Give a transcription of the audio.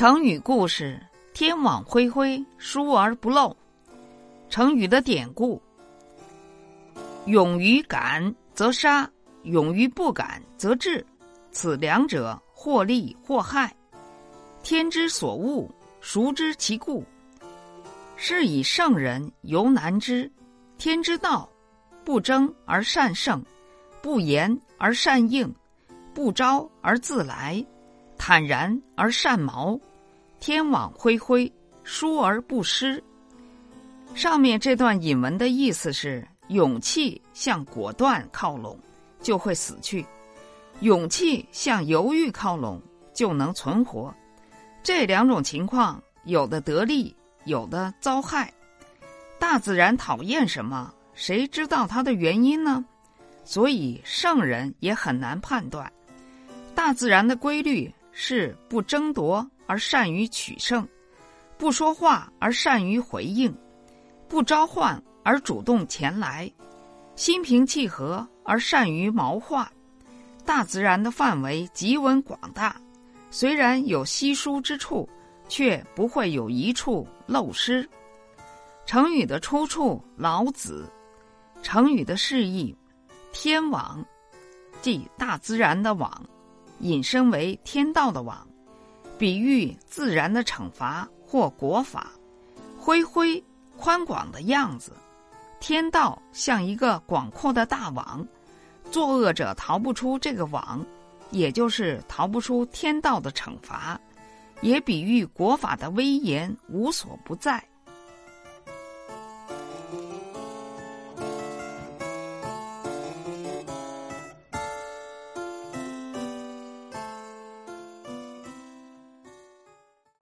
成语故事：天网恢恢，疏而不漏。成语的典故：勇于敢则杀，勇于不敢则治。此两者，或利或害。天之所恶，孰知其故？是以圣人犹难知。天之道，不争而善胜，不言而善应，不招而自来，坦然而善谋。天网恢恢，疏而不失。上面这段引文的意思是：勇气向果断靠拢，就会死去；勇气向犹豫靠拢，就能存活。这两种情况，有的得利，有的遭害。大自然讨厌什么？谁知道它的原因呢？所以圣人也很难判断。大自然的规律是不争夺。而善于取胜，不说话而善于回应，不召唤而主动前来，心平气和而善于谋划。大自然的范围极为广大，虽然有稀疏之处，却不会有一处漏失。成语的出处：老子。成语的释义：天网，即大自然的网，引申为天道的网。比喻自然的惩罚或国法，恢恢宽广的样子，天道像一个广阔的大网，作恶者逃不出这个网，也就是逃不出天道的惩罚，也比喻国法的威严无所不在。